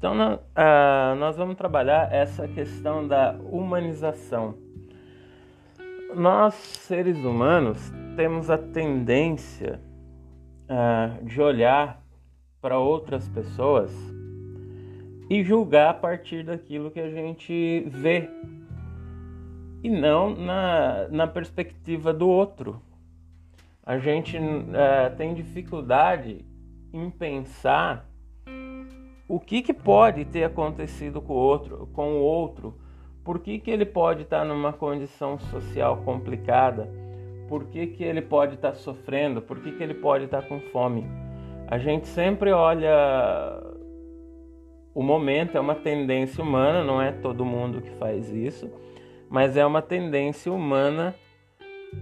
Então, uh, nós vamos trabalhar essa questão da humanização. Nós, seres humanos, temos a tendência uh, de olhar para outras pessoas e julgar a partir daquilo que a gente vê e não na, na perspectiva do outro. A gente uh, tem dificuldade em pensar o que, que pode ter acontecido com o outro, com o outro, por que, que ele pode estar numa condição social complicada, por que, que ele pode estar sofrendo, por que, que ele pode estar com fome. A gente sempre olha o momento, é uma tendência humana, não é todo mundo que faz isso, mas é uma tendência humana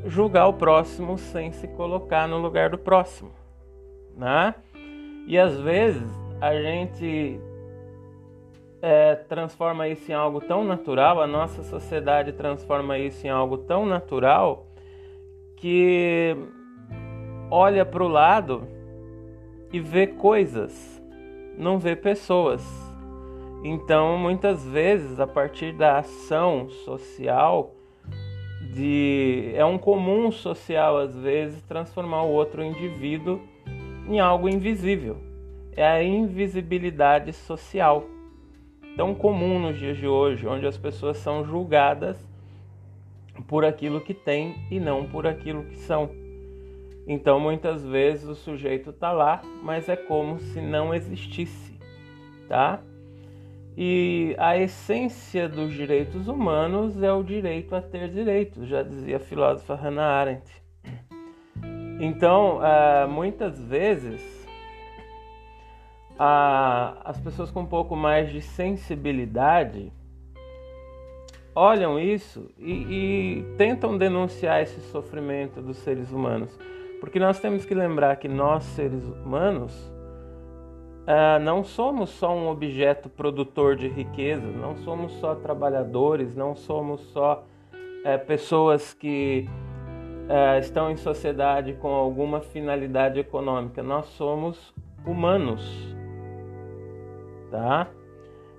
julgar o próximo sem se colocar no lugar do próximo, né? E às vezes a gente é, transforma isso em algo tão natural, a nossa sociedade transforma isso em algo tão natural que olha para o lado e vê coisas, não vê pessoas. Então, muitas vezes, a partir da ação social, de é um comum social às vezes transformar o outro indivíduo em algo invisível é a invisibilidade social, tão comum nos dias de hoje, onde as pessoas são julgadas por aquilo que têm e não por aquilo que são. Então, muitas vezes o sujeito está lá, mas é como se não existisse, tá? E a essência dos direitos humanos é o direito a ter direitos, já dizia a filósofa Hannah Arendt. Então, ah, muitas vezes a, as pessoas com um pouco mais de sensibilidade olham isso e, e, tentam denunciar esse sofrimento dos seres humanos. Porque nós temos que lembrar que nós, seres humanos, uh, não somos só um objeto produtor de riqueza, não somos só trabalhadores, não somos só uh, pessoas que uh, estão em sociedade com alguma finalidade econômica. Nós somos humanos tá?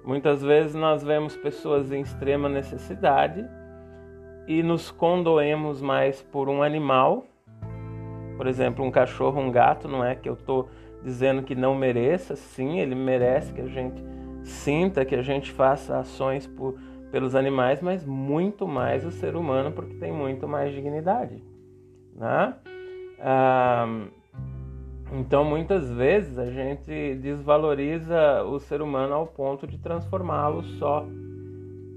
Muitas vezes nós vemos pessoas em extrema necessidade e nos condoemos mais por um animal, por exemplo, um cachorro, um gato, não é que eu estou dizendo que não mereça, sim, ele merece que a gente sinta, que a gente faça ações por, pelos animais, mas muito mais o ser humano, porque tem muito mais dignidade. Né? Ah, então, muitas vezes a gente desvaloriza o ser humano ao ponto de transformá-lo só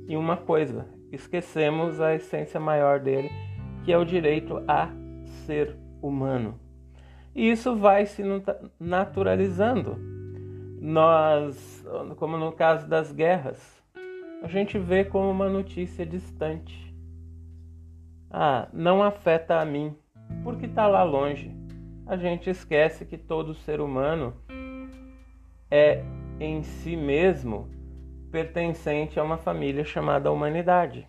em uma coisa. Esquecemos a essência maior dele, que é o direito a ser humano. E isso vai se naturalizando. Nós, como no caso das guerras, a gente vê como uma notícia distante. Ah, não afeta a mim, porque está lá longe a gente esquece que todo ser humano é em si mesmo pertencente a uma família chamada humanidade.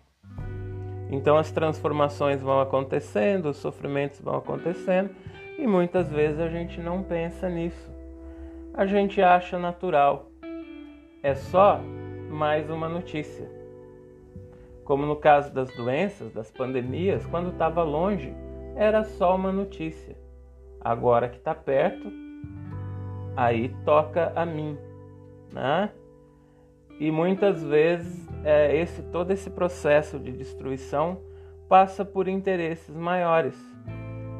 Então as transformações vão acontecendo, os sofrimentos vão acontecendo e muitas vezes a gente não pensa nisso. A gente acha natural. É só mais uma notícia. Como no caso das doenças, das pandemias, quando estava longe, era só uma notícia. Agora que está perto, aí toca a mim, né? E muitas vezes é, esse todo esse processo de destruição passa por interesses maiores.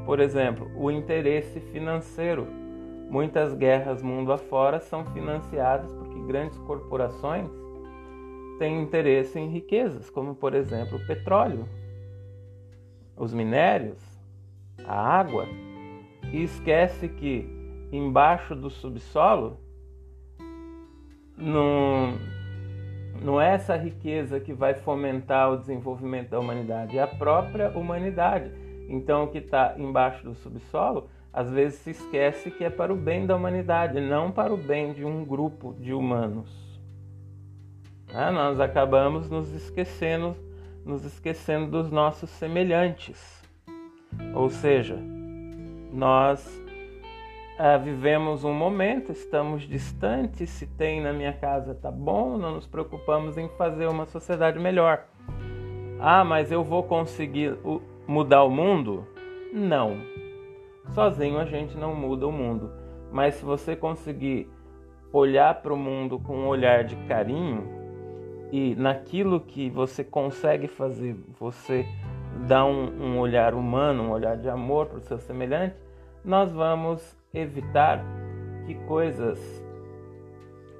Por exemplo, o interesse financeiro. Muitas guerras mundo afora são financiadas porque grandes corporações têm interesse em riquezas, como por exemplo o petróleo, os minérios, a água e esquece que embaixo do subsolo não, não é essa riqueza que vai fomentar o desenvolvimento da humanidade, é a própria humanidade. Então, o que está embaixo do subsolo, às vezes se esquece que é para o bem da humanidade, não para o bem de um grupo de humanos. Ah, nós acabamos nos esquecendo, nos esquecendo dos nossos semelhantes. Ou seja, nós ah, vivemos um momento, estamos distantes, se tem na minha casa tá bom, não nos preocupamos em fazer uma sociedade melhor. Ah, mas eu vou conseguir mudar o mundo? Não. Sozinho a gente não muda o mundo. Mas se você conseguir olhar para o mundo com um olhar de carinho e naquilo que você consegue fazer, você dá um, um olhar humano, um olhar de amor para o seu semelhante, nós vamos evitar que coisas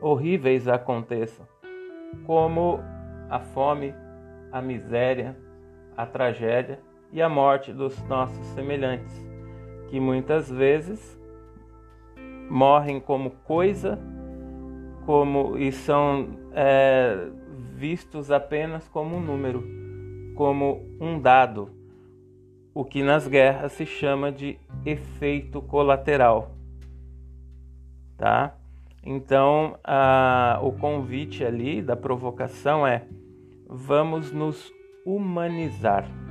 horríveis aconteçam, como a fome, a miséria, a tragédia e a morte dos nossos semelhantes, que muitas vezes morrem como coisa, como e são é, vistos apenas como um número, como um dado, o que nas guerras se chama de efeito colateral, tá? Então, a, o convite ali da provocação é: vamos nos humanizar.